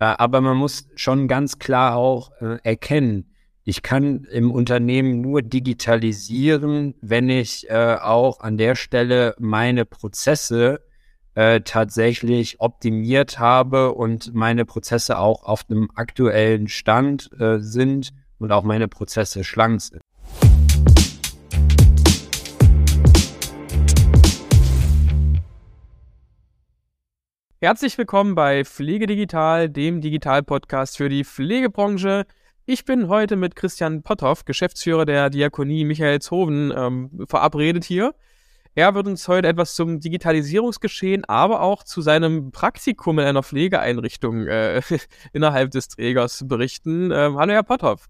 Äh, aber man muss schon ganz klar auch äh, erkennen, ich kann im Unternehmen nur digitalisieren, wenn ich äh, auch an der Stelle meine Prozesse tatsächlich optimiert habe und meine Prozesse auch auf einem aktuellen Stand sind und auch meine Prozesse schlank sind. Herzlich willkommen bei Pflege Digital, dem Digital-Podcast für die Pflegebranche. Ich bin heute mit Christian Potthoff, Geschäftsführer der Diakonie Michaelshoven, ähm, verabredet hier. Er wird uns heute etwas zum Digitalisierungsgeschehen, aber auch zu seinem Praktikum in einer Pflegeeinrichtung äh, innerhalb des Trägers berichten. Ähm, hallo, Herr Potthoff.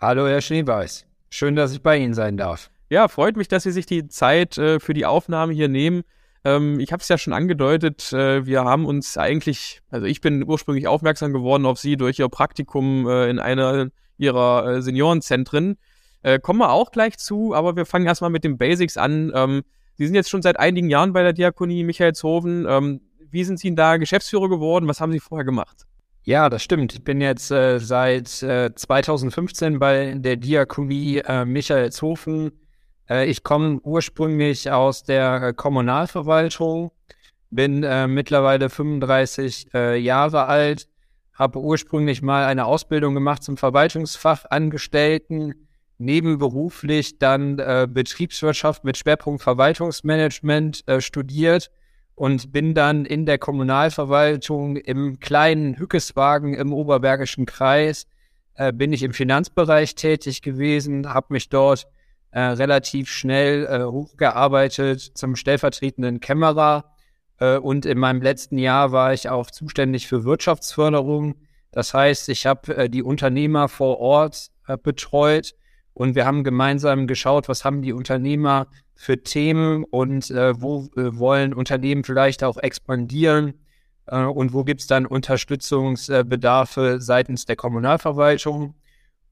Hallo, Herr Schneeweiß. Schön, dass ich bei Ihnen sein darf. Ja, freut mich, dass Sie sich die Zeit äh, für die Aufnahme hier nehmen. Ähm, ich habe es ja schon angedeutet, äh, wir haben uns eigentlich, also ich bin ursprünglich aufmerksam geworden auf Sie durch Ihr Praktikum äh, in einer Ihrer äh, Seniorenzentren. Äh, kommen wir auch gleich zu, aber wir fangen erstmal mit den Basics an. Ähm, Sie sind jetzt schon seit einigen Jahren bei der Diakonie Michaelshofen. Ähm, wie sind Sie da Geschäftsführer geworden? Was haben Sie vorher gemacht? Ja, das stimmt. Ich bin jetzt äh, seit äh, 2015 bei der Diakonie äh, Michaelshofen ich komme ursprünglich aus der äh, Kommunalverwaltung, bin äh, mittlerweile 35 äh, Jahre alt, habe ursprünglich mal eine Ausbildung gemacht zum Verwaltungsfachangestellten, nebenberuflich dann äh, Betriebswirtschaft mit Schwerpunkt Verwaltungsmanagement äh, studiert und bin dann in der Kommunalverwaltung im kleinen Hückeswagen im Oberbergischen Kreis, äh, bin ich im Finanzbereich tätig gewesen, habe mich dort äh, relativ schnell äh, hochgearbeitet zum stellvertretenden Kämmerer. Äh, und in meinem letzten Jahr war ich auch zuständig für Wirtschaftsförderung. Das heißt, ich habe äh, die Unternehmer vor Ort äh, betreut und wir haben gemeinsam geschaut, was haben die Unternehmer für Themen und äh, wo wollen Unternehmen vielleicht auch expandieren und wo gibt es dann Unterstützungsbedarfe seitens der Kommunalverwaltung.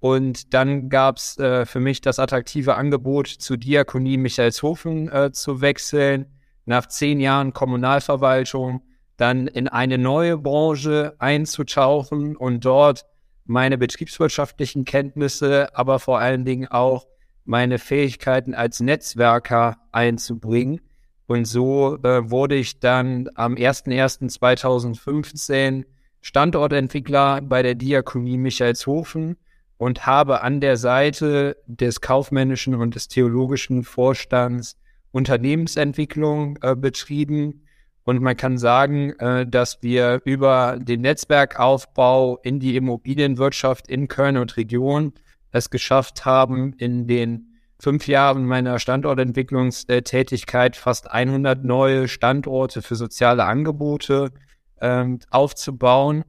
Und dann gab es äh, für mich das attraktive Angebot, zur Diakonie Michaelshofen äh, zu wechseln, nach zehn Jahren Kommunalverwaltung dann in eine neue Branche einzutauchen und dort meine betriebswirtschaftlichen Kenntnisse, aber vor allen Dingen auch meine Fähigkeiten als Netzwerker einzubringen. Und so äh, wurde ich dann am 01.01.2015 Standortentwickler bei der Diakonie Michaelshofen und habe an der Seite des kaufmännischen und des theologischen Vorstands Unternehmensentwicklung äh, betrieben. Und man kann sagen, äh, dass wir über den Netzwerkaufbau in die Immobilienwirtschaft in Köln und Region es geschafft haben, in den fünf Jahren meiner Standortentwicklungstätigkeit fast 100 neue Standorte für soziale Angebote äh, aufzubauen.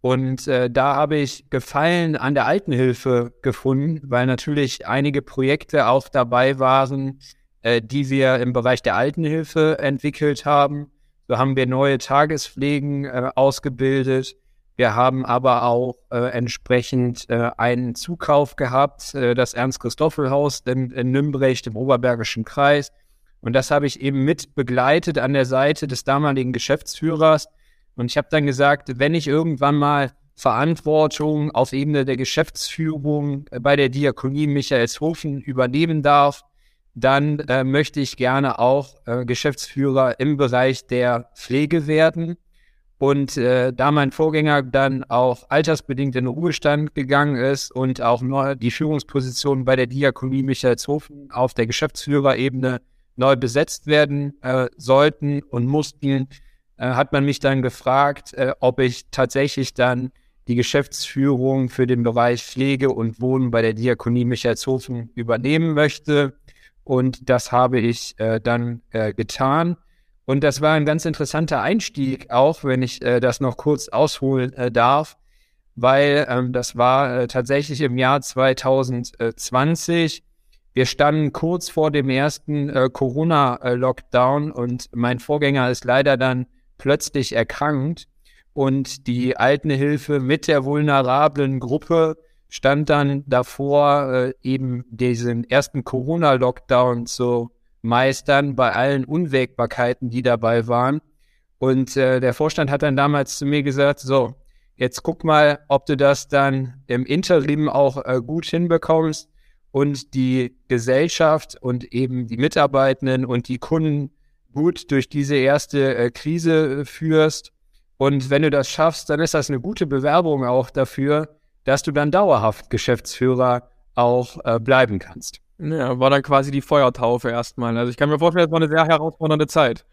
Und äh, da habe ich Gefallen an der Altenhilfe gefunden, weil natürlich einige Projekte auch dabei waren, äh, die wir im Bereich der Altenhilfe entwickelt haben. So haben wir neue Tagespflegen äh, ausgebildet. Wir haben aber auch äh, entsprechend äh, einen Zukauf gehabt, äh, das Ernst-Christoffel-Haus in, in Nümbrecht im Oberbergischen Kreis. Und das habe ich eben mit begleitet an der Seite des damaligen Geschäftsführers und ich habe dann gesagt, wenn ich irgendwann mal Verantwortung auf Ebene der Geschäftsführung bei der Diakonie Michaelshofen übernehmen darf, dann äh, möchte ich gerne auch äh, Geschäftsführer im Bereich der Pflege werden. Und äh, da mein Vorgänger dann auch altersbedingt in den Ruhestand gegangen ist und auch neu die Führungsposition bei der Diakonie Michaelshofen auf der Geschäftsführerebene neu besetzt werden äh, sollten und mussten, äh, hat man mich dann gefragt, äh, ob ich tatsächlich dann die Geschäftsführung für den Bereich Pflege und Wohnen bei der Diakonie Michaelshofen übernehmen möchte. Und das habe ich äh, dann äh, getan. Und das war ein ganz interessanter Einstieg, auch wenn ich äh, das noch kurz ausholen äh, darf, weil ähm, das war tatsächlich im Jahr 2020. Wir standen kurz vor dem ersten Corona-Lockdown und mein Vorgänger ist leider dann plötzlich erkrankt und die Altenhilfe mit der vulnerablen Gruppe stand dann davor, äh, eben diesen ersten Corona-Lockdown zu meistern bei allen Unwägbarkeiten, die dabei waren. Und äh, der Vorstand hat dann damals zu mir gesagt, so, jetzt guck mal, ob du das dann im Interim auch äh, gut hinbekommst und die Gesellschaft und eben die Mitarbeitenden und die Kunden gut durch diese erste äh, Krise führst. Und wenn du das schaffst, dann ist das eine gute Bewerbung auch dafür, dass du dann dauerhaft Geschäftsführer auch äh, bleiben kannst. Ja, war dann quasi die Feuertaufe erstmal. Also ich kann mir vorstellen, es war eine sehr herausfordernde Zeit.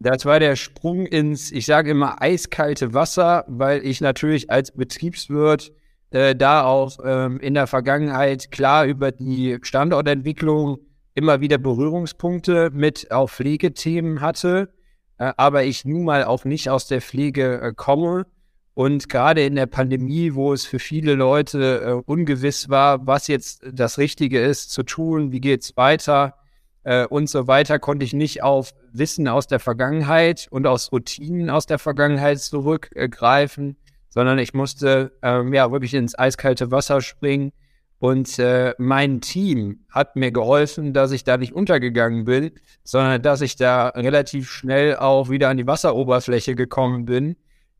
Das war der Sprung ins, ich sage immer, eiskalte Wasser, weil ich natürlich als Betriebswirt äh, da auch ähm, in der Vergangenheit klar über die Standortentwicklung immer wieder Berührungspunkte mit auch Pflegethemen hatte, äh, aber ich nun mal auch nicht aus der Pflege äh, komme. Und gerade in der Pandemie, wo es für viele Leute äh, ungewiss war, was jetzt das Richtige ist zu tun, wie geht's weiter äh, und so weiter, konnte ich nicht auf Wissen aus der Vergangenheit und aus Routinen aus der Vergangenheit zurückgreifen, sondern ich musste ähm, ja wirklich ins eiskalte Wasser springen und äh, mein Team hat mir geholfen, dass ich da nicht untergegangen bin, sondern dass ich da relativ schnell auch wieder an die Wasseroberfläche gekommen bin.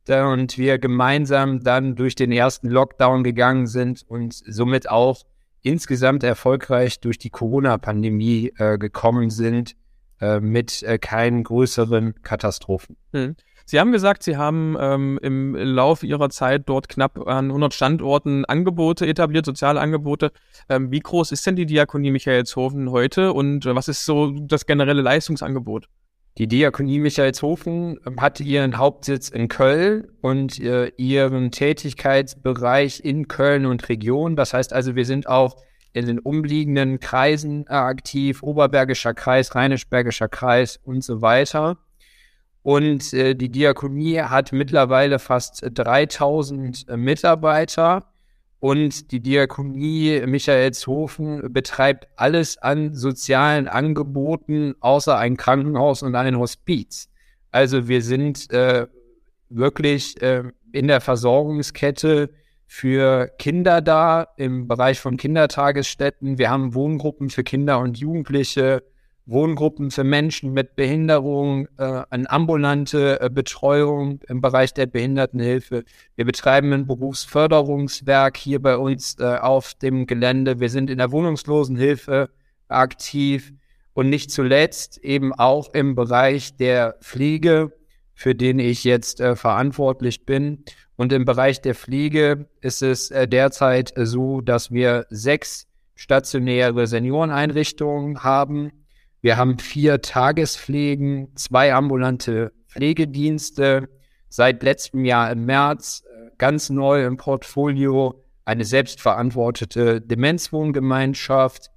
Und wir gemeinsam dann durch den ersten Lockdown gegangen sind und somit auch insgesamt erfolgreich durch die Corona-Pandemie äh, gekommen sind äh, mit äh, keinen größeren Katastrophen. Hm. Sie haben gesagt, Sie haben ähm, im Laufe Ihrer Zeit dort knapp an 100 Standorten Angebote etabliert, soziale Angebote. Ähm, wie groß ist denn die Diakonie Michaelshofen heute und was ist so das generelle Leistungsangebot? Die Diakonie Michaelshofen ähm, hat ihren Hauptsitz in Köln und äh, ihren Tätigkeitsbereich in Köln und Region. Das heißt also, wir sind auch in den umliegenden Kreisen aktiv, Oberbergischer Kreis, Rheinisch-Bergischer Kreis und so weiter. Und äh, die Diakonie hat mittlerweile fast 3000 äh, Mitarbeiter. Und die Diakonie Michaelshofen betreibt alles an sozialen Angeboten, außer ein Krankenhaus und ein Hospiz. Also wir sind äh, wirklich äh, in der Versorgungskette für Kinder da im Bereich von Kindertagesstätten. Wir haben Wohngruppen für Kinder und Jugendliche, Wohngruppen für Menschen mit Behinderung, äh, eine ambulante äh, Betreuung im Bereich der Behindertenhilfe. Wir betreiben ein Berufsförderungswerk hier bei uns äh, auf dem Gelände. Wir sind in der Wohnungslosenhilfe aktiv und nicht zuletzt eben auch im Bereich der Pflege, für den ich jetzt äh, verantwortlich bin. Und im Bereich der Pflege ist es äh, derzeit so, dass wir sechs stationäre Senioreneinrichtungen haben wir haben vier Tagespflegen, zwei ambulante Pflegedienste. Seit letztem Jahr im März äh, ganz neu im Portfolio eine selbstverantwortete Demenzwohngemeinschaft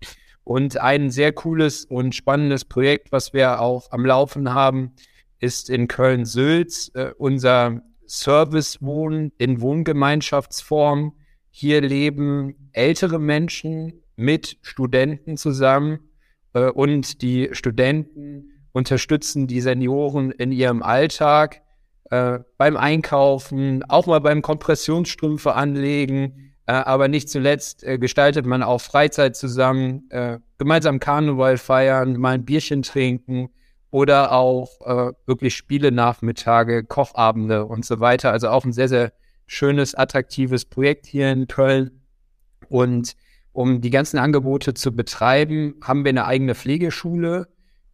und ein sehr cooles und spannendes Projekt, was wir auch am Laufen haben, ist in Köln-Sülz äh, unser Servicewohnen in Wohngemeinschaftsform. Hier leben ältere Menschen mit Studenten zusammen äh, und die Studenten unterstützen die Senioren in ihrem Alltag äh, beim Einkaufen, auch mal beim Kompressionsstrümpfe anlegen, äh, aber nicht zuletzt äh, gestaltet man auch Freizeit zusammen, äh, gemeinsam Karneval feiern, mal ein Bierchen trinken oder auch äh, wirklich Spiele-Nachmittage, Kochabende und so weiter. Also auch ein sehr, sehr schönes, attraktives Projekt hier in Köln. Und um die ganzen Angebote zu betreiben, haben wir eine eigene Pflegeschule.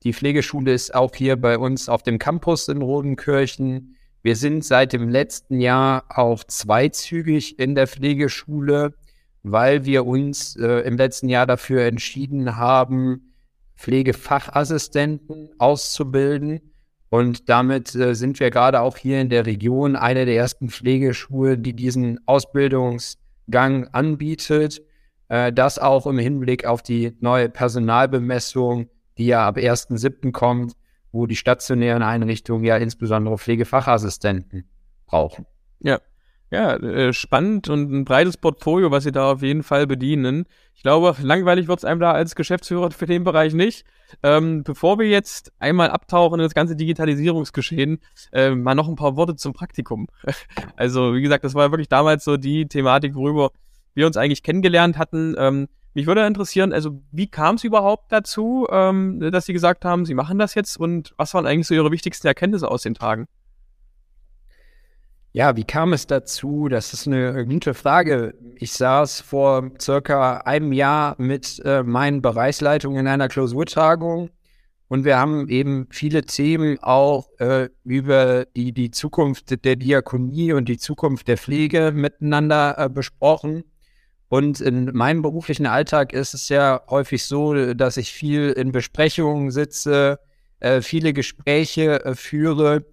Die Pflegeschule ist auch hier bei uns auf dem Campus in Rodenkirchen. Wir sind seit dem letzten Jahr auch zweizügig in der Pflegeschule, weil wir uns äh, im letzten Jahr dafür entschieden haben, Pflegefachassistenten auszubilden. Und damit äh, sind wir gerade auch hier in der Region eine der ersten Pflegeschulen, die diesen Ausbildungsgang anbietet. Äh, das auch im Hinblick auf die neue Personalbemessung, die ja ab 1.7. kommt, wo die stationären Einrichtungen ja insbesondere Pflegefachassistenten brauchen. Ja, ja, äh, spannend und ein breites Portfolio, was Sie da auf jeden Fall bedienen. Ich glaube, langweilig wird es einem da als Geschäftsführer für den Bereich nicht. Ähm, bevor wir jetzt einmal abtauchen in das ganze Digitalisierungsgeschehen, äh, mal noch ein paar Worte zum Praktikum. Also, wie gesagt, das war wirklich damals so die Thematik, worüber wir uns eigentlich kennengelernt hatten. Ähm, mich würde interessieren, also wie kam es überhaupt dazu, ähm, dass Sie gesagt haben, Sie machen das jetzt und was waren eigentlich so Ihre wichtigsten Erkenntnisse aus den Tagen? Ja, wie kam es dazu? Das ist eine gute Frage. Ich saß vor circa einem Jahr mit äh, meinen Bereichsleitungen in einer Klausurtagung und wir haben eben viele Themen auch äh, über die, die Zukunft der Diakonie und die Zukunft der Pflege miteinander äh, besprochen. Und in meinem beruflichen Alltag ist es ja häufig so, dass ich viel in Besprechungen sitze, äh, viele Gespräche äh, führe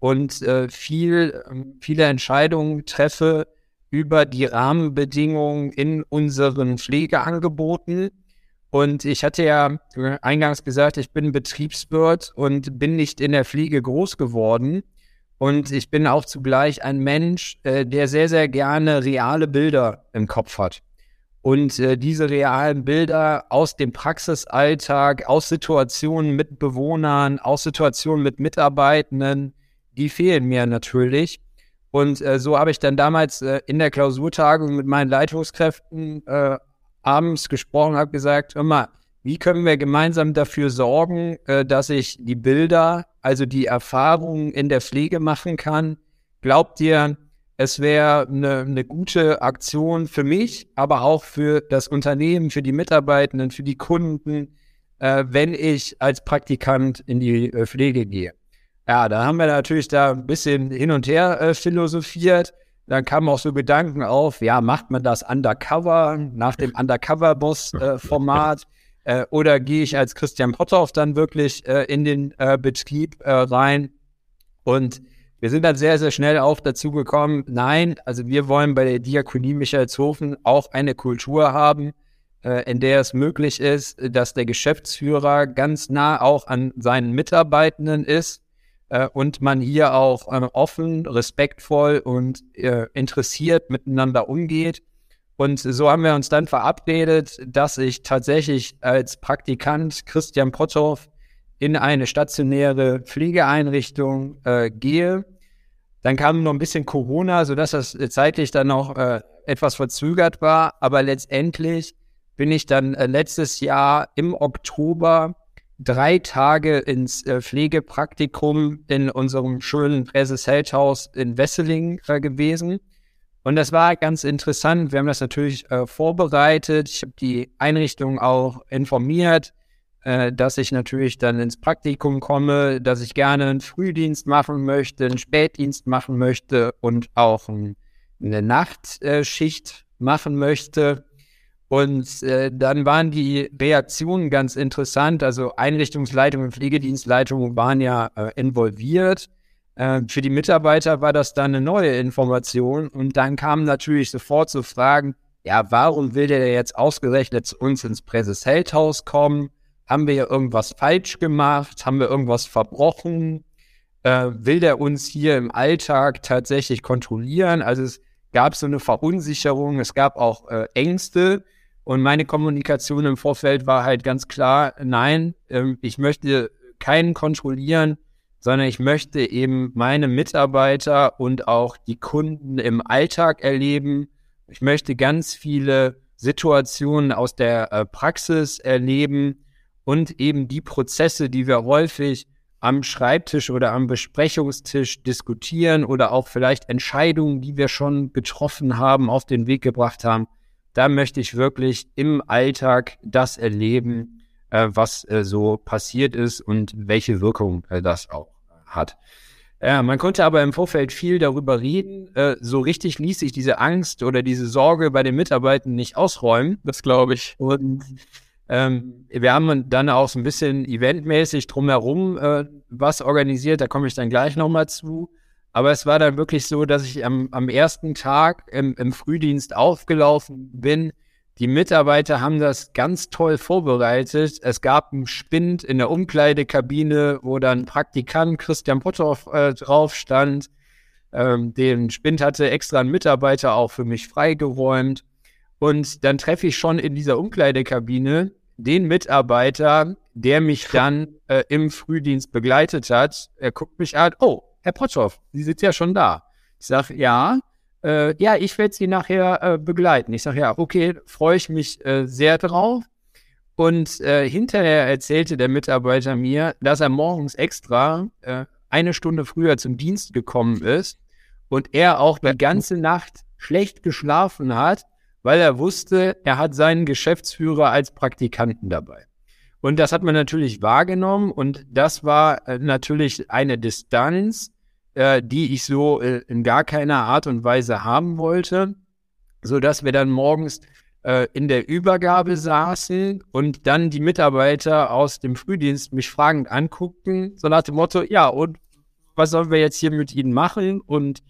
und äh, viel, ähm, viele Entscheidungen treffe über die Rahmenbedingungen in unseren Pflegeangeboten. Und ich hatte ja eingangs gesagt, ich bin Betriebswirt und bin nicht in der Pflege groß geworden. Und ich bin auch zugleich ein Mensch, der sehr, sehr gerne reale Bilder im Kopf hat. Und äh, diese realen Bilder aus dem Praxisalltag, aus Situationen mit Bewohnern, aus Situationen mit Mitarbeitenden, die fehlen mir natürlich. Und äh, so habe ich dann damals äh, in der Klausurtagung mit meinen Leitungskräften äh, abends gesprochen, habe gesagt, mal, wie können wir gemeinsam dafür sorgen, äh, dass ich die Bilder, also die Erfahrungen in der Pflege machen kann? Glaubt ihr, es wäre eine, eine gute Aktion für mich, aber auch für das Unternehmen, für die Mitarbeitenden, für die Kunden, äh, wenn ich als Praktikant in die äh, Pflege gehe? Ja, da haben wir natürlich da ein bisschen hin und her äh, philosophiert. Dann kamen auch so Gedanken auf, ja, macht man das undercover, nach dem Undercover-Boss-Format? Äh, äh, oder gehe ich als Christian Potthoff dann wirklich äh, in den äh, Betrieb äh, rein? Und wir sind dann sehr, sehr schnell auch dazu gekommen, nein, also wir wollen bei der Diakonie Michaelshofen auch eine Kultur haben, äh, in der es möglich ist, dass der Geschäftsführer ganz nah auch an seinen Mitarbeitenden ist äh, und man hier auch äh, offen, respektvoll und interessiert miteinander umgeht. Und so haben wir uns dann verabredet, dass ich tatsächlich als Praktikant Christian Potthoff in eine stationäre Pflegeeinrichtung äh, gehe. Dann kam noch ein bisschen Corona, sodass das zeitlich dann noch äh, etwas verzögert war. Aber letztendlich bin ich dann äh, letztes Jahr im Oktober drei Tage ins äh, Pflegepraktikum in unserem schönen Präses-Heldhaus in Wesseling äh, gewesen. Und das war ganz interessant. Wir haben das natürlich äh, vorbereitet. Ich habe die Einrichtung auch informiert, äh, dass ich natürlich dann ins Praktikum komme, dass ich gerne einen Frühdienst machen möchte, einen Spätdienst machen möchte und auch ein, eine Nachtschicht machen möchte. Und äh, dann waren die Reaktionen ganz interessant. Also Einrichtungsleitung und Pflegedienstleitung waren ja äh, involviert. Für die Mitarbeiter war das dann eine neue Information. Und dann kamen natürlich sofort so Fragen, ja, warum will der jetzt ausgerechnet zu uns ins Präses-Heldhaus kommen? Haben wir irgendwas falsch gemacht? Haben wir irgendwas verbrochen? Äh, will der uns hier im Alltag tatsächlich kontrollieren? Also es gab so eine Verunsicherung, es gab auch äh, Ängste. Und meine Kommunikation im Vorfeld war halt ganz klar, nein, ähm, ich möchte keinen kontrollieren, sondern ich möchte eben meine Mitarbeiter und auch die Kunden im Alltag erleben. Ich möchte ganz viele Situationen aus der äh, Praxis erleben und eben die Prozesse, die wir häufig am Schreibtisch oder am Besprechungstisch diskutieren oder auch vielleicht Entscheidungen, die wir schon getroffen haben, auf den Weg gebracht haben, da möchte ich wirklich im Alltag das erleben, äh, was äh, so passiert ist und welche Wirkung äh, das auch hat. Ja, man konnte aber im Vorfeld viel darüber reden. Äh, so richtig ließ sich diese Angst oder diese Sorge bei den Mitarbeitern nicht ausräumen. Das glaube ich. Und ähm, wir haben dann auch so ein bisschen eventmäßig drumherum äh, was organisiert. Da komme ich dann gleich nochmal zu. Aber es war dann wirklich so, dass ich am, am ersten Tag im, im Frühdienst aufgelaufen bin. Die Mitarbeiter haben das ganz toll vorbereitet. Es gab einen Spind in der Umkleidekabine, wo dann Praktikant Christian Potthoff äh, drauf stand. Ähm, den Spind hatte extra ein Mitarbeiter auch für mich freigeräumt. Und dann treffe ich schon in dieser Umkleidekabine den Mitarbeiter, der mich dann äh, im Frühdienst begleitet hat. Er guckt mich an, oh, Herr Potschow, Sie sind ja schon da. Ich sage, ja, äh, ja, ich werde Sie nachher äh, begleiten. Ich sage, ja, okay, freue ich mich äh, sehr drauf. Und äh, hinterher erzählte der Mitarbeiter mir, dass er morgens extra äh, eine Stunde früher zum Dienst gekommen ist, und er auch die ganze Nacht schlecht geschlafen hat, weil er wusste, er hat seinen Geschäftsführer als Praktikanten dabei. Und das hat man natürlich wahrgenommen und das war äh, natürlich eine Distanz, äh, die ich so äh, in gar keiner Art und Weise haben wollte, so dass wir dann morgens äh, in der Übergabe saßen und dann die Mitarbeiter aus dem Frühdienst mich fragend anguckten, so nach dem Motto, ja, und was sollen wir jetzt hier mit Ihnen machen? Und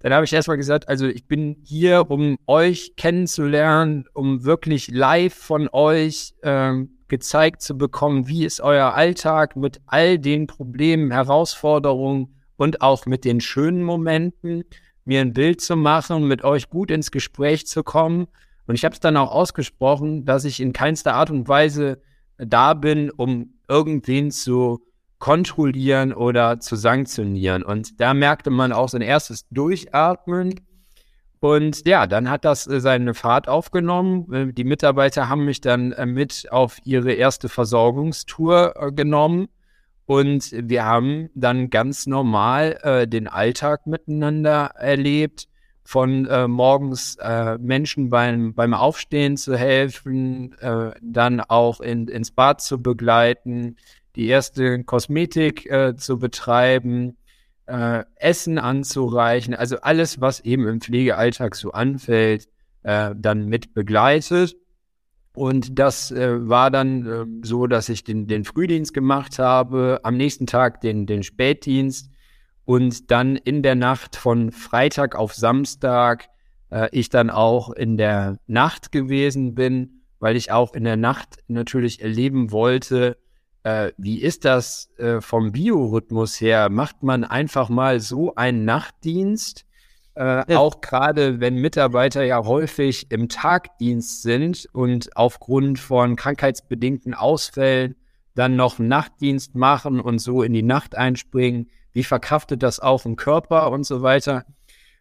dann habe ich erstmal gesagt, also ich bin hier, um euch kennenzulernen, um wirklich live von euch ähm, gezeigt zu bekommen, wie ist euer Alltag mit all den Problemen, Herausforderungen und auch mit den schönen Momenten, mir ein Bild zu machen, mit euch gut ins Gespräch zu kommen. Und ich habe es dann auch ausgesprochen, dass ich in keinster Art und Weise da bin, um irgendwen zu kontrollieren oder zu sanktionieren. Und da merkte man auch sein erstes Durchatmen und ja, dann hat das äh, seine Fahrt aufgenommen. Äh, die Mitarbeiter haben mich dann äh, mit auf ihre erste Versorgungstour genommen. Und wir haben dann ganz normal äh, den Alltag miteinander erlebt, von äh, morgens äh, Menschen beim, beim Aufstehen zu helfen, dann auch in, ins Bad zu begleiten, die erste Kosmetik zu betreiben, äh, Essen anzureichen, also alles, was eben im Pflegealltag so anfällt, äh, dann mit begleitet. Und das äh, war dann äh, so, dass ich den, den Frühdienst gemacht habe, am nächsten Tag den, den Spätdienst und dann in der Nacht von Freitag auf Samstag äh, ich dann auch in der Nacht gewesen bin, weil ich auch in der Nacht natürlich erleben wollte, äh, wie ist das äh, vom Biorhythmus her? Macht man einfach mal so einen Nachtdienst? Äh, ja. Auch gerade wenn Mitarbeiter ja häufig im Tagdienst sind und aufgrund von krankheitsbedingten Ausfällen dann noch Nachtdienst machen und so in die Nacht einspringen. Wie verkraftet das auch im Körper und so weiter?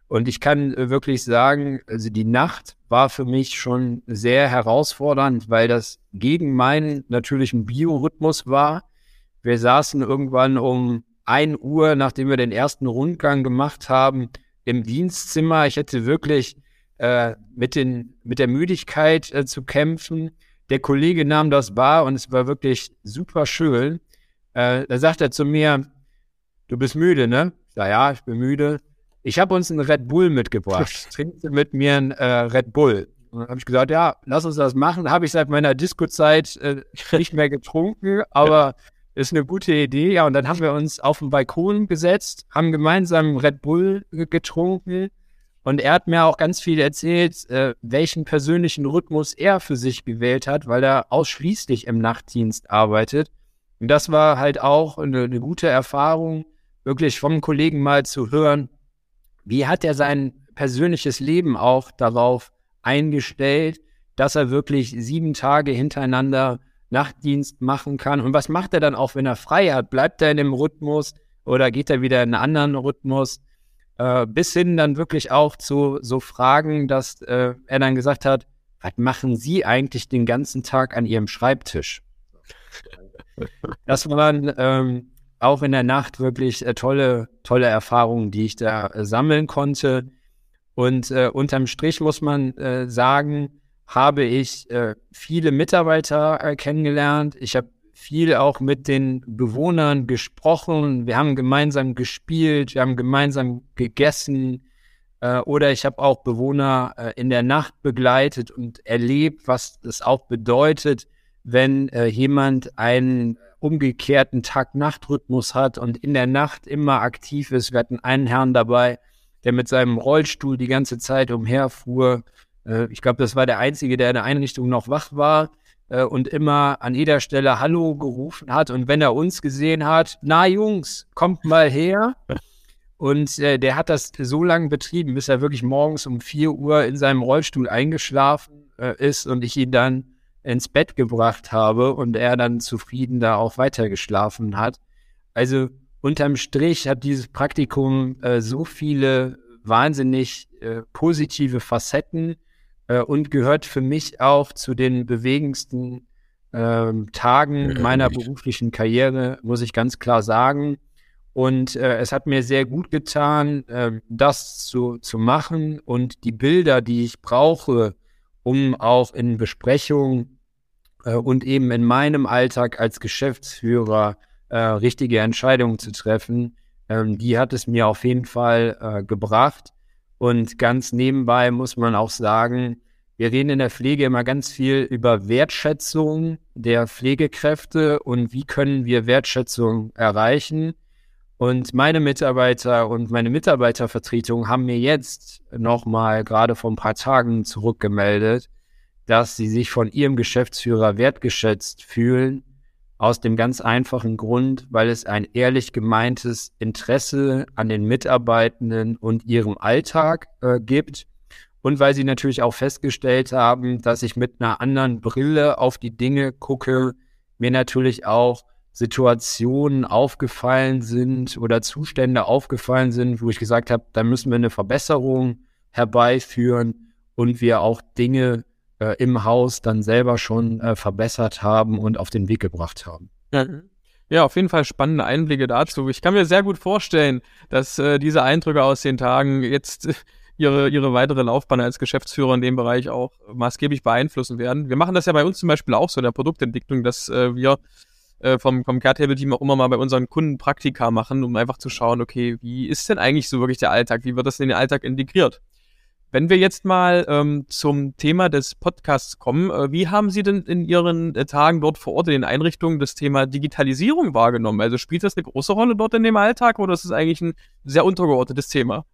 Und ich kann äh, wirklich sagen, also die Nacht war für mich schon sehr herausfordernd, weil das gegen meinen natürlichen Biorhythmus war. Wir saßen irgendwann um ein Uhr, nachdem wir den ersten Rundgang gemacht haben, im Dienstzimmer. Ich hätte wirklich äh, mit, den, mit der Müdigkeit äh, zu kämpfen. Der Kollege nahm das wahr und es war wirklich super schön. Äh, da sagt er zu mir, du bist müde, ne? Sag, ja, ich bin müde ich habe uns einen Red Bull mitgebracht. Trinkst du mit mir einen äh, Red Bull? Und dann habe ich gesagt, ja, lass uns das machen. Habe ich seit meiner Disco-Zeit äh, nicht mehr getrunken, aber ist eine gute Idee. Ja, und dann haben wir uns auf den Balkon gesetzt, haben gemeinsam Red Bull getrunken. Und er hat mir auch ganz viel erzählt, äh, welchen persönlichen Rhythmus er für sich gewählt hat, weil er ausschließlich im Nachtdienst arbeitet. Und das war halt auch eine, eine gute Erfahrung, wirklich vom Kollegen mal zu hören, wie hat er sein persönliches Leben auch darauf eingestellt, dass er wirklich sieben Tage hintereinander Nachtdienst machen kann? Und was macht er dann auch, wenn er frei hat? Bleibt er in dem Rhythmus oder geht er wieder in einen anderen Rhythmus? Äh, bis hin dann wirklich auch zu so Fragen, dass äh, er dann gesagt hat, was machen Sie eigentlich den ganzen Tag an Ihrem Schreibtisch? Das waren ähm, auch in der Nacht wirklich äh, tolle, tolle Erfahrungen, die ich da äh, sammeln konnte. Und äh, unterm Strich muss man äh, sagen, habe ich äh, viele Mitarbeiter äh, kennengelernt. Ich habe viel auch mit den Bewohnern gesprochen. Wir haben gemeinsam gespielt, wir haben gemeinsam gegessen. oder ich habe auch Bewohner in der Nacht begleitet und erlebt, was es auch bedeutet, wenn jemand einen umgekehrten Tag-Nacht-Rhythmus hat und in der Nacht immer aktiv ist. Wir hatten einen Herrn dabei, der mit seinem Rollstuhl die ganze Zeit umherfuhr. Äh, ich glaube, das war der Einzige, der in der Einrichtung noch wach war äh, und immer an jeder Stelle Hallo gerufen hat. Und wenn er uns gesehen hat, na Jungs, kommt mal her. Und äh, der hat das so lange betrieben, bis er wirklich morgens um 4 Uhr in seinem Rollstuhl eingeschlafen äh, ist und ich ihn dann ins Bett gebracht habe und er dann zufrieden da auch weitergeschlafen hat. Also unterm Strich hat dieses Praktikum äh, so viele wahnsinnig äh, positive Facetten äh, und gehört für mich auch zu den bewegendsten ähm, Tagen meiner beruflichen Karriere, muss ich ganz klar sagen. Und äh, es hat mir sehr gut getan, äh, das zu, zu machen und die Bilder, die ich brauche, um auch in Besprechungen äh, und eben in meinem Alltag als Geschäftsführer äh, richtige Entscheidungen zu treffen, ähm, die hat es mir auf jeden Fall äh, gebracht. Und ganz nebenbei muss man auch sagen, wir reden in der Pflege immer ganz viel über Wertschätzung der Pflegekräfte und wie können wir Wertschätzung erreichen. Und meine Mitarbeiter und meine Mitarbeitervertretung haben mir jetzt nochmal gerade vor ein paar Tagen zurückgemeldet, dass sie sich von ihrem Geschäftsführer wertgeschätzt fühlen aus dem ganz einfachen Grund, weil es ein ehrlich gemeintes Interesse an den Mitarbeitenden und ihrem Alltag äh, gibt. Und weil sie natürlich auch festgestellt haben, dass ich mit einer anderen Brille auf die Dinge gucke, mir natürlich auch Situationen aufgefallen sind oder Zustände aufgefallen sind, wo ich gesagt habe, da müssen wir eine Verbesserung herbeiführen und wir auch Dinge äh, im Haus dann selber schon äh, verbessert haben und auf den Weg gebracht haben. Ja. auf jeden Fall spannende Einblicke dazu. Ich kann mir sehr gut vorstellen, dass äh, diese Eindrücke aus den Tagen jetzt ihre, ihre weitere Laufbahn als Geschäftsführer in dem Bereich auch maßgeblich beeinflussen werden. Wir machen das ja bei uns zum Beispiel auch so in der Produktentwicklung, dass äh, wir äh, vom, vom Care-Table-Team auch immer mal bei unseren Kunden Praktika machen, um einfach zu schauen, okay, wie ist denn eigentlich so wirklich der Alltag? Wie wird das in den Alltag integriert? Wenn wir jetzt mal ähm, zum Thema des Podcasts kommen, äh, wie haben Sie denn in Ihren äh, Tagen dort vor Ort in den Einrichtungen das Thema Digitalisierung wahrgenommen? Also spielt das eine große Rolle dort in dem Alltag oder ist es eigentlich ein sehr untergeordnetes Thema?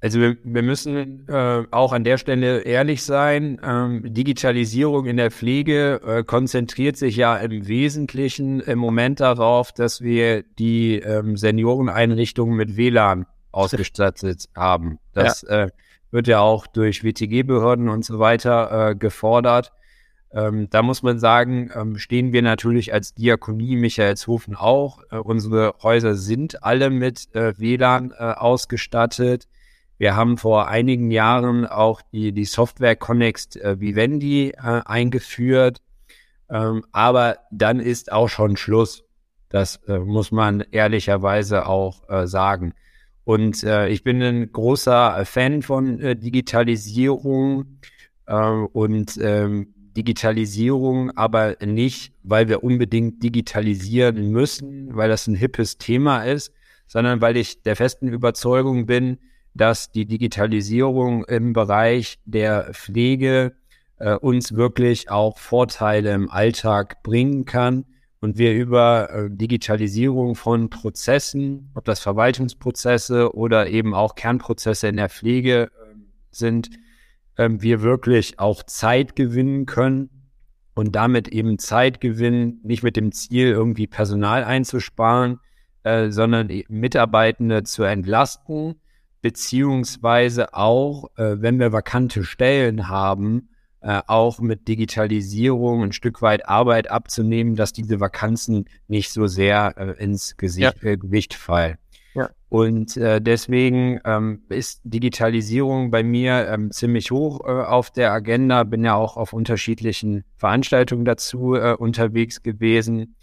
Also wir, wir müssen äh, auch an der Stelle ehrlich sein. Ähm, Digitalisierung in der Pflege äh, konzentriert sich ja im Wesentlichen im Moment darauf, dass wir die ähm, Senioreneinrichtungen mit WLAN ausgestattet haben. Das ja. äh, wird ja auch durch WTG-Behörden und so weiter äh, gefordert. Ähm, da muss man sagen, ähm, stehen wir natürlich als Diakonie Michaelshofen auch. Äh, unsere Häuser sind alle mit äh, WLAN äh, ausgestattet. Wir haben vor einigen Jahren auch die, die Software Connext äh, Vivendi äh, eingeführt. Ähm, aber dann ist auch schon Schluss. Das äh, muss man ehrlicherweise auch sagen. Und äh, ich bin ein großer Fan von äh, Digitalisierung äh, und ähm, Digitalisierung, aber nicht, weil wir unbedingt digitalisieren müssen, weil das ein hippes Thema ist, sondern weil ich der festen Überzeugung bin, dass die Digitalisierung im Bereich der Pflege äh, uns wirklich auch Vorteile im Alltag bringen kann und wir über äh, Digitalisierung von Prozessen, ob das Verwaltungsprozesse oder eben auch Kernprozesse in der Pflege äh, sind, äh, wir wirklich auch Zeit gewinnen können und damit eben Zeit gewinnen, nicht mit dem Ziel, irgendwie Personal einzusparen, äh, sondern Mitarbeitende zu entlasten, beziehungsweise auch, äh, wenn wir vakante Stellen haben, äh, auch mit Digitalisierung ein Stück weit Arbeit abzunehmen, dass diese Vakanzen nicht so sehr äh, ins Gesicht, ja. äh, Gewicht fallen. Ja. Und äh, deswegen ähm, ist Digitalisierung bei mir ähm, ziemlich hoch äh, auf der Agenda. Bin ja auch auf unterschiedlichen Veranstaltungen dazu äh, unterwegs gewesen.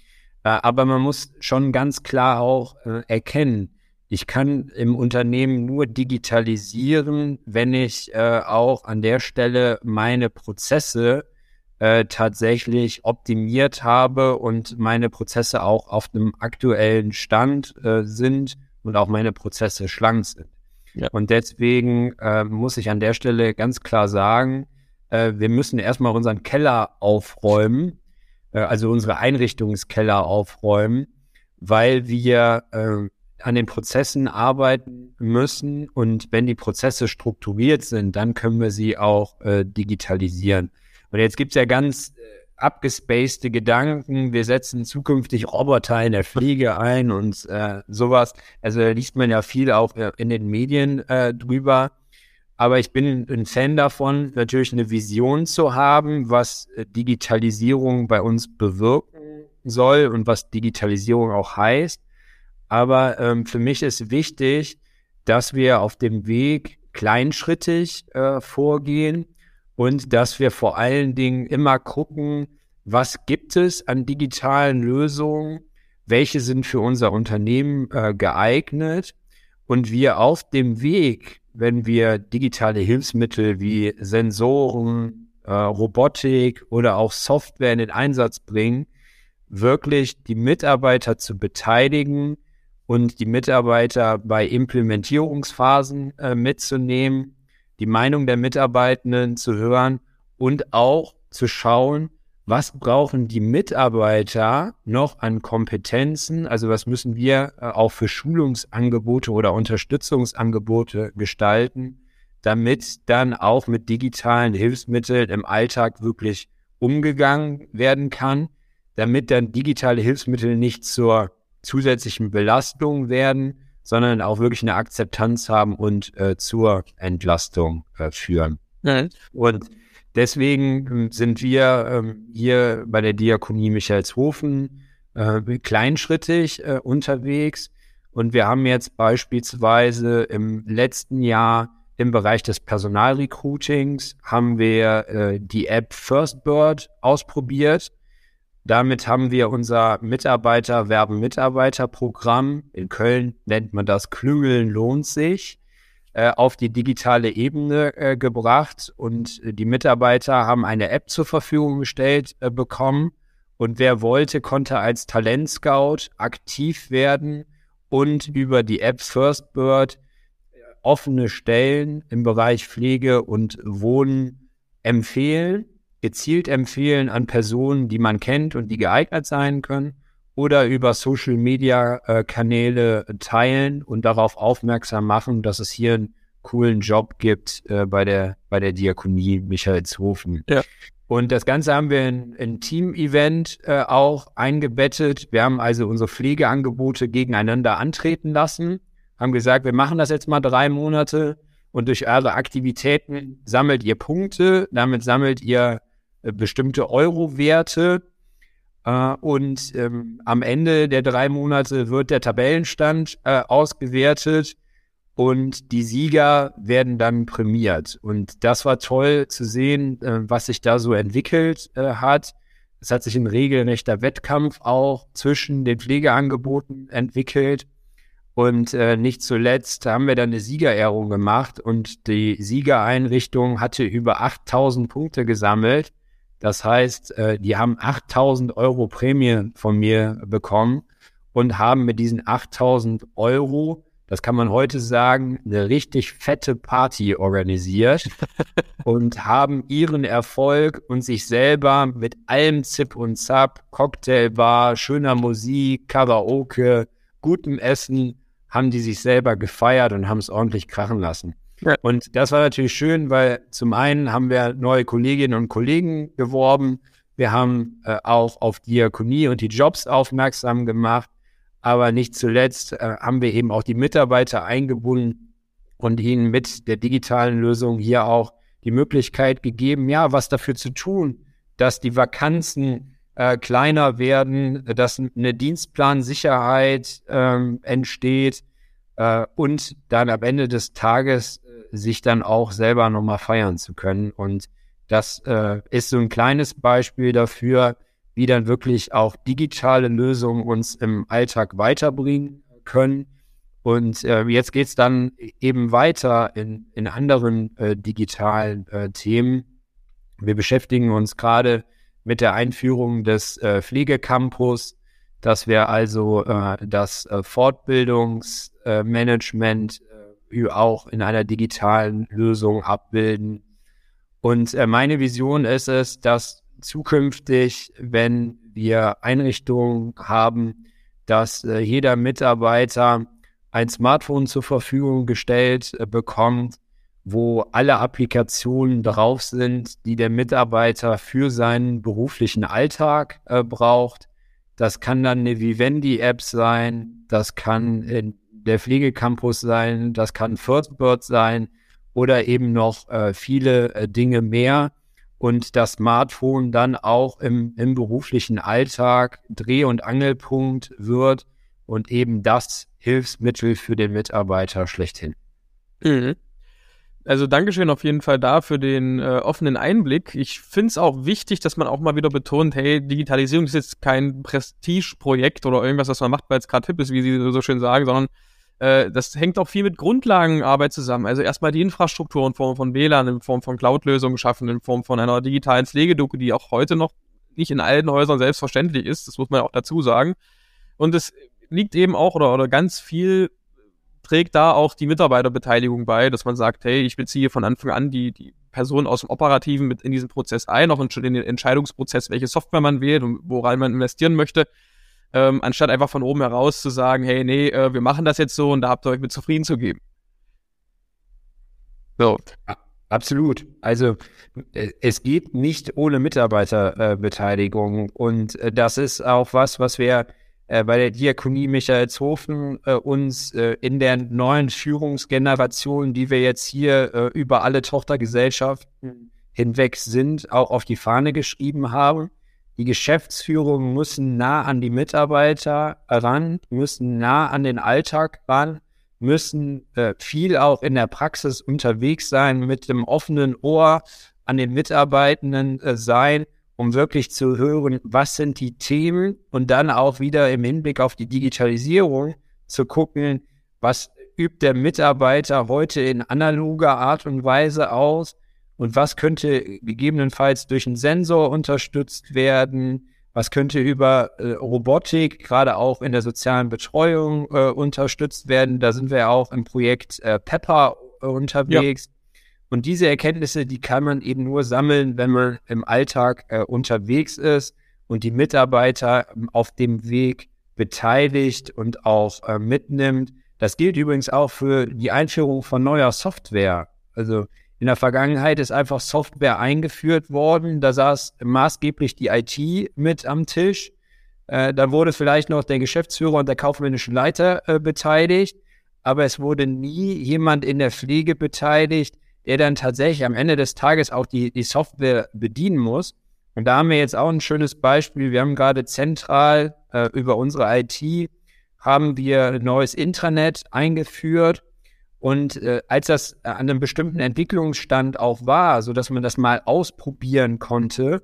Äh, aber man muss schon ganz klar auch äh, erkennen, ich kann im Unternehmen nur digitalisieren, wenn ich äh, auch an der Stelle meine Prozesse äh, tatsächlich optimiert habe und meine Prozesse auch auf einem aktuellen Stand äh, sind und auch meine Prozesse schlank sind. Ja. Und deswegen äh, muss ich an der Stelle ganz klar sagen, äh, wir müssen erstmal unseren Keller aufräumen, äh, also unsere Einrichtungskeller aufräumen, weil wir äh, an den Prozessen arbeiten müssen und wenn die Prozesse strukturiert sind, dann können wir sie auch äh, digitalisieren. Und jetzt gibt's ja ganz äh, abgespacede Gedanken, wir setzen zukünftig Roboter in der Pflege ein und äh, sowas. Also da liest man ja viel auch äh, in den Medien äh, drüber. Aber ich bin ein Fan davon, natürlich eine Vision zu haben, was äh, Digitalisierung bei uns bewirken soll und was Digitalisierung auch heißt. Aber ähm, für mich ist wichtig, dass wir auf dem Weg kleinschrittig äh, vorgehen und dass wir vor allen Dingen immer gucken, was gibt es an digitalen Lösungen, welche sind für unser Unternehmen äh, geeignet und wir auf dem Weg, wenn wir digitale Hilfsmittel wie Sensoren, äh, Robotik oder auch Software in den Einsatz bringen, wirklich die Mitarbeiter zu beteiligen und die Mitarbeiter bei Implementierungsphasen äh, mitzunehmen, die Meinung der Mitarbeitenden zu hören und auch zu schauen, was brauchen die Mitarbeiter noch an Kompetenzen? Also was müssen wir äh, auch für Schulungsangebote oder Unterstützungsangebote gestalten, damit dann auch mit digitalen Hilfsmitteln im Alltag wirklich umgegangen werden kann, damit dann digitale Hilfsmittel nicht zur zusätzlichen Belastung werden, sondern auch wirklich eine Akzeptanz haben und äh, zur Entlastung äh, führen. Ja. Und Deswegen ähm, sind wir ähm, hier bei der Diakonie Michaelshofen äh, kleinschrittig äh, unterwegs. Und wir haben jetzt beispielsweise im letzten Jahr im Bereich des Personalrecruitings haben wir äh, die App Firstbird ausprobiert. Damit haben wir unser Mitarbeiter werben Mitarbeiter Programm. In Köln nennt man das Klüngeln lohnt sich. Äh, auf die digitale Ebene äh, gebracht und die Mitarbeiter haben eine App zur Verfügung gestellt äh, bekommen und wer wollte, konnte als Talentscout aktiv werden und über die App Firstbird offene Stellen im Bereich Pflege und Wohnen empfehlen, gezielt empfehlen an Personen, die man kennt und die geeignet sein können oder über Social Media äh, Kanäle teilen und darauf aufmerksam machen, dass es hier einen coolen Job gibt äh, bei der bei der Diakonie Michaelshofen. Ja. Und das Ganze haben wir in ein Team-Event äh, auch eingebettet. Wir haben also unsere Pflegeangebote gegeneinander antreten lassen, haben gesagt, wir machen das jetzt mal drei Monate und durch eure Aktivitäten sammelt ihr Punkte, damit sammelt ihr äh, bestimmte Euro-Werte äh, und ähm, am Ende der drei Monate wird der Tabellenstand äh, ausgewertet und die Sieger werden dann prämiert. Und das war toll zu sehen, äh, was sich da so entwickelt äh, hat. Es hat sich ein regelrechter Wettkampf auch zwischen den Pflegeangeboten entwickelt. Und äh, nicht zuletzt haben wir dann eine Siegerehrung gemacht und die Siegereinrichtung hatte über 8000 Punkte gesammelt. Das heißt, äh, die haben 8000 Euro Prämie von mir bekommen und haben mit diesen 8000 Euro, das kann man heute sagen, eine richtig fette Party organisiert und haben ihren Erfolg und sich selber mit allem Zip und Zap, Cocktailbar, schöner Musik, Karaoke, gutem Essen, haben die sich selber gefeiert und haben es ordentlich krachen lassen. Ja. Und das war natürlich schön, weil zum einen haben wir neue Kolleginnen und Kollegen geworben. Wir haben äh, auch auf Diakonie und die Jobs aufmerksam gemacht. Aber nicht zuletzt äh, haben wir eben auch die Mitarbeiter eingebunden und ihnen mit der digitalen Lösung hier auch die Möglichkeit gegeben, ja, was dafür zu tun, dass die Vakanzen äh, kleiner werden, dass eine Dienstplansicherheit ähm, entsteht äh, und dann am Ende des Tages sich dann auch selber nochmal feiern zu können. Und das äh, ist so ein kleines Beispiel dafür, wie dann wirklich auch digitale Lösungen uns im Alltag weiterbringen können. Und äh, jetzt geht's dann eben weiter in, in anderen äh, digitalen äh, Themen. Wir beschäftigen uns gerade mit der Einführung des äh, Pflegecampus, dass wir also äh, das äh, Fortbildungsmanagement auch in einer digitalen Lösung abbilden. Und äh, meine Vision ist es, dass zukünftig, wenn wir Einrichtungen haben, dass äh, jeder Mitarbeiter ein Smartphone zur Verfügung gestellt äh, bekommt, wo alle Applikationen drauf sind, die der Mitarbeiter für seinen beruflichen Alltag äh, braucht. Das kann dann eine Vivendi-App sein, das kann in der Pflegecampus sein, das kann Firstbird sein oder eben noch äh, viele äh, Dinge mehr und das Smartphone dann auch im, im beruflichen Alltag Dreh- und Angelpunkt wird und eben das Hilfsmittel für den Mitarbeiter schlechthin. Mhm. also Dankeschön auf jeden Fall da für den äh, offenen Einblick. Ich finde es auch wichtig, dass man auch mal wieder betont, hey, Digitalisierung ist jetzt kein Prestigeprojekt oder irgendwas, was man macht, weil es gerade hip ist, wie Sie so schön sagen, sondern äh, das hängt auch viel mit Grundlagenarbeit zusammen. Also erstmal die Infrastruktur in Form von WLAN, in Form von Cloud-Lösungen schaffen, in Form von einer digitalen Pflegedoku, die auch heute noch nicht in allen Häusern selbstverständlich ist. Das muss man auch dazu sagen. Und es liegt eben auch oder, oder ganz viel trägt da auch die Mitarbeiterbeteiligung bei, dass man sagt, hey, ich beziehe von Anfang an die, die Person aus dem Operativen mit in diesen Prozess ein, auch in, in den Entscheidungsprozess, welche Software man wählt und woran man investieren möchte ähm, anstatt einfach von oben heraus zu sagen, hey, nee, äh, wir machen das jetzt so und da habt ihr euch mit zufrieden zu geben. So. Absolut. Also äh, es geht nicht ohne Mitarbeiterbeteiligung. Äh, und äh, das ist auch was, was wir äh, bei der Diakonie Michaelshofen äh, uns in der neuen Führungsgeneration, die wir jetzt hier über alle Tochtergesellschaften hinweg sind, auch auf die Fahne geschrieben haben. Die Geschäftsführung müssen nah an die Mitarbeiter ran, müssen nah an den Alltag ran, müssen äh, viel auch in der Praxis unterwegs sein, mit dem offenen Ohr an den Mitarbeitenden äh, sein, um wirklich zu hören, was sind die Themen und dann auch wieder im Hinblick auf die Digitalisierung zu gucken, was übt der Mitarbeiter heute in analoger Art und Weise aus und was könnte gegebenenfalls durch einen Sensor unterstützt werden, was könnte über äh, Robotik, gerade auch in der sozialen Betreuung, äh, unterstützt werden. Da sind wir auch im Projekt äh, Pepper äh, unterwegs. Ja. Und diese Erkenntnisse, die kann man eben nur sammeln, wenn man im Alltag äh, unterwegs ist und die Mitarbeiter ähm, auf dem Weg beteiligt und auch äh, mitnimmt. Das gilt übrigens auch für die Einführung von neuer Software. Also in der Vergangenheit ist einfach Software eingeführt worden. Da saß maßgeblich die IT mit am Tisch. Äh, da wurde vielleicht noch der Geschäftsführer und der kaufmännische Leiter äh, beteiligt. Aber es wurde nie jemand in der Pflege beteiligt, der dann tatsächlich am Ende des Tages auch die, die Software bedienen muss. Und da haben wir jetzt auch ein schönes Beispiel. Wir haben gerade zentral äh, über unsere IT haben wir ein neues Intranet eingeführt und äh, als das an einem bestimmten Entwicklungsstand auch war, so dass man das mal ausprobieren konnte,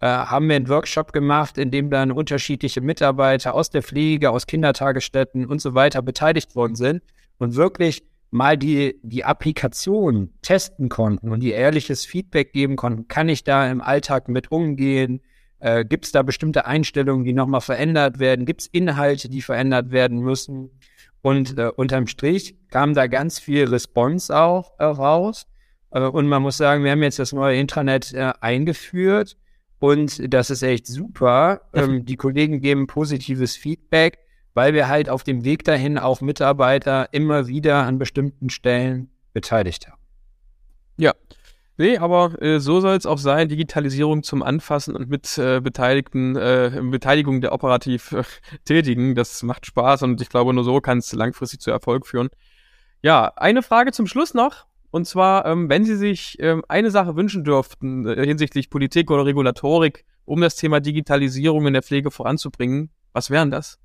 äh, haben wir einen Workshop gemacht, in dem dann unterschiedliche Mitarbeiter aus der Pflege, aus Kindertagesstätten und so weiter beteiligt worden sind und wirklich mal die, die Applikation testen konnten und die ehrliches Feedback geben konnten. Kann ich da im Alltag mit umgehen? Äh, Gibt es da bestimmte Einstellungen, die nochmal verändert werden? Gibt es Inhalte, die verändert werden müssen? Und äh, unterm Strich kam da ganz viel Response auch äh, raus. Äh, und man muss sagen, wir haben jetzt das neue Intranet äh, eingeführt und das ist echt super. Ähm, die Kollegen geben positives Feedback, weil wir halt auf dem Weg dahin auch Mitarbeiter immer wieder an bestimmten Stellen beteiligt haben. Nee, aber äh, so soll es auch sein. Digitalisierung zum Anfassen und mit äh, Beteiligten, äh, Beteiligung der operativ äh, Tätigen. Das macht Spaß und ich glaube, nur so kann es langfristig zu Erfolg führen. Ja, eine Frage zum Schluss noch. Und zwar, ähm, wenn Sie sich ähm, eine Sache wünschen dürften äh, hinsichtlich Politik oder Regulatorik, um das Thema Digitalisierung in der Pflege voranzubringen, was wären das?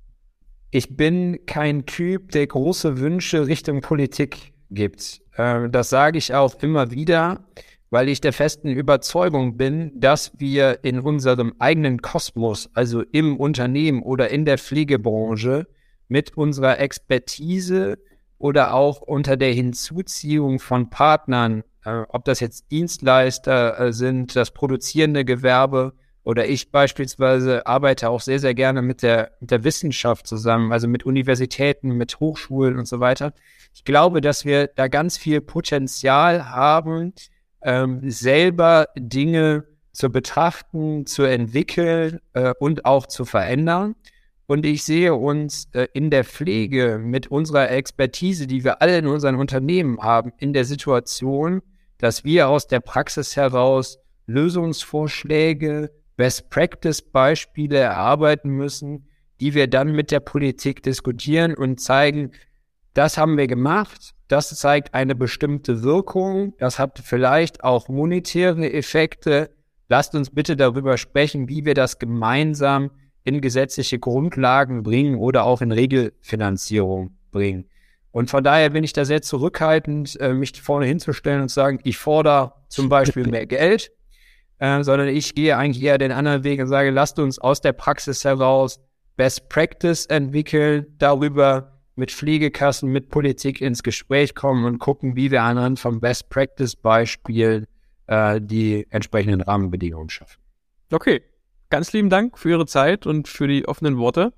Ich bin kein Typ, der große Wünsche Richtung Politik gibt. Äh, das sage ich auch immer wieder weil ich der festen Überzeugung bin, dass wir in unserem eigenen Kosmos, also im Unternehmen oder in der Pflegebranche, mit unserer Expertise oder auch unter der Hinzuziehung von Partnern, äh, ob das jetzt Dienstleister äh, sind, das produzierende Gewerbe oder ich beispielsweise arbeite auch sehr, sehr gerne mit der, mit der Wissenschaft zusammen, also mit Universitäten, mit Hochschulen und so weiter. Ich glaube, dass wir da ganz viel Potenzial haben, ähm, selber Dinge zu betrachten, zu entwickeln äh, und auch zu verändern. Und ich sehe uns äh, in der Pflege mit unserer Expertise, die wir alle in unseren Unternehmen haben, in der Situation, dass wir aus der Praxis heraus Lösungsvorschläge, Best-Practice-Beispiele erarbeiten müssen, die wir dann mit der Politik diskutieren und zeigen, das haben wir gemacht, das zeigt eine bestimmte Wirkung. Das hat vielleicht auch monetäre Effekte. Lasst uns bitte darüber sprechen, wie wir das gemeinsam in gesetzliche Grundlagen bringen oder auch in Regelfinanzierung bringen. Und von daher bin ich da sehr zurückhaltend, äh, mich vorne hinzustellen und zu sagen, ich fordere zum Beispiel mehr Geld, äh, sondern ich gehe eigentlich eher den anderen Weg und sage, lasst uns aus der Praxis heraus Best Practice entwickeln, darüber mit Pflegekassen, mit Politik ins Gespräch kommen und gucken, wie wir anhand von Best Practice Beispielen äh, die entsprechenden Rahmenbedingungen schaffen. Okay, ganz lieben Dank für Ihre Zeit und für die offenen Worte.